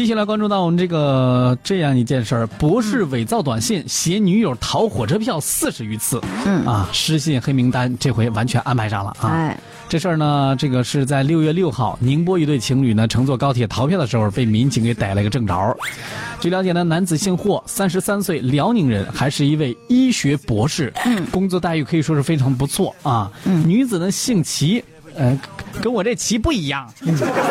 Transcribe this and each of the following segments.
接下来关注到我们这个这样一件事儿：博士伪造短信携女友逃火车票四十余次，嗯啊，失信黑名单这回完全安排上了啊。哎，这事儿呢，这个是在六月六号，宁波一对情侣呢乘坐高铁逃票的时候，被民警给逮了个正着。据了解呢，男子姓霍，三十三岁，辽宁人，还是一位医学博士，嗯工作待遇可以说是非常不错啊。嗯女子呢姓齐，呃，跟我这棋不一样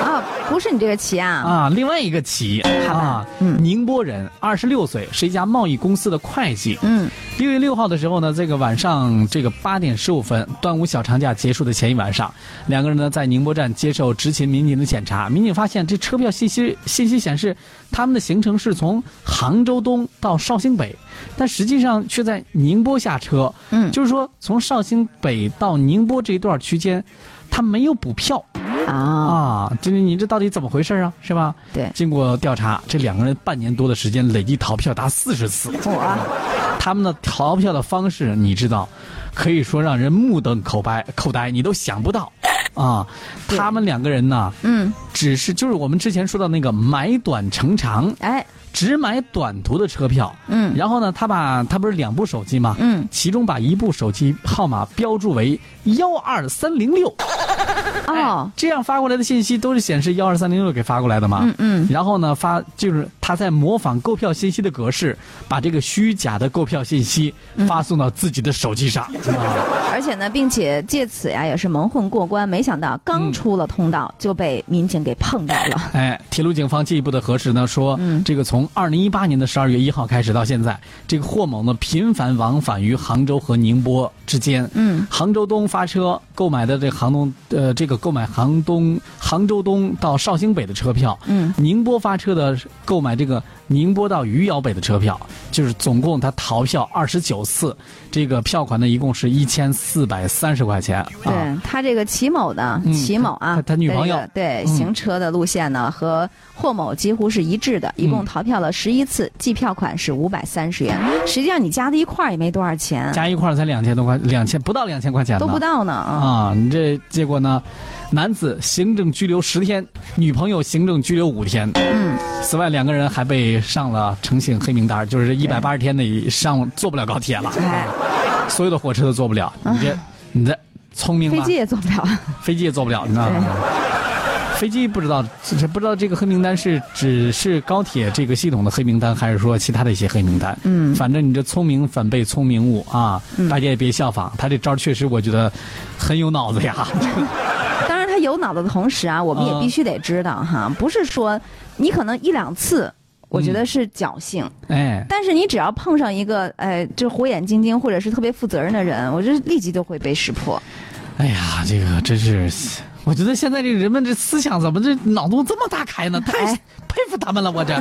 啊，不是你这个棋啊，啊，另外一个棋啊，嗯宁波人，二十六岁，是一家贸易公司的会计。嗯六月六号的时候呢，这个晚上这个八点十五分，端午小长假结束的前一晚上，两个人呢在宁波站接受执勤民警的检查。民警发现这车票信息信息显示，他们的行程是从杭州东到绍兴北，但实际上却在宁波下车。嗯就是说从绍兴北到宁波这一段区间，他没有补票。啊，啊！这你这到底怎么回事啊？是吧？对，经过调查，这两个人半年多的时间累计逃票达四十次。我他们的逃票的方式，你知道，可以说让人目瞪口呆，口呆，你都想不到，啊，他们两个人呢，嗯，只是就是我们之前说到那个买短乘长，哎，只买短途的车票，嗯。然后呢，他把他不是两部手机吗？嗯，其中把一部手机号码标注为幺二三零六，哦，这样发过来的信息都是显示幺二三零六给发过来的嘛？嗯嗯，然后呢，发就是他在模仿购票信息的格式，把这个虚假的购票信息发送到自己的手机上。啊，而且呢，并且借此呀也是蒙混过关，没想到刚出了通道就被民警给碰到了。哎，铁路警方进一步的核实呢，说、嗯这个从二零一八年的十二月一号开始到现在，这个霍某呢频繁往返于杭州和宁波之间。嗯杭州东发车购买的这个杭东呃这个购买杭东杭州东到绍兴北的车票，嗯，宁波发车的购买这个宁波到余姚北的车票，就是总共他逃票二十九次，这个票款呢一共是一千四百三十块钱。啊，对他这个齐某的嗯齐某啊，他他女朋友这个对嗯行车的路线呢和霍某几乎是一致的，一共嗯逃票了十一次，计票款是五百三十元。实际上你加在一块儿也没多少钱，加一块儿才两千多块，两千不到两千块钱都不到呢啊。啊！你这结果呢？男子行政拘留十天，女朋友行政拘留五天。嗯，此外，两个人还被上了诚信黑名单，就是一百八十天内上坐不了高铁了，哎，所有的火车都坐不了。你这，你这聪明吗飞机？也坐不了。飞机也坐不了，你知道吗？飞机不知道，这不知道这个黑名单是只是高铁这个系统的黑名单，还是说其他的一些黑名单？嗯反正你这聪明反被聪明误啊！嗯大家也别效仿，他这招确实我觉得很有脑子呀。当然，他有脑子的同时啊，我们也嗯必须得知道哈，不是说你可能一两次，我觉得是侥幸，哎，但是你只要碰上一个哎，就火眼金睛或者是特别负责任的人，我这立即就会被识破。哎呀，这个真是，我觉得现在这个人们这思想怎么这脑洞这么大开呢？太哎佩服他们了，我这。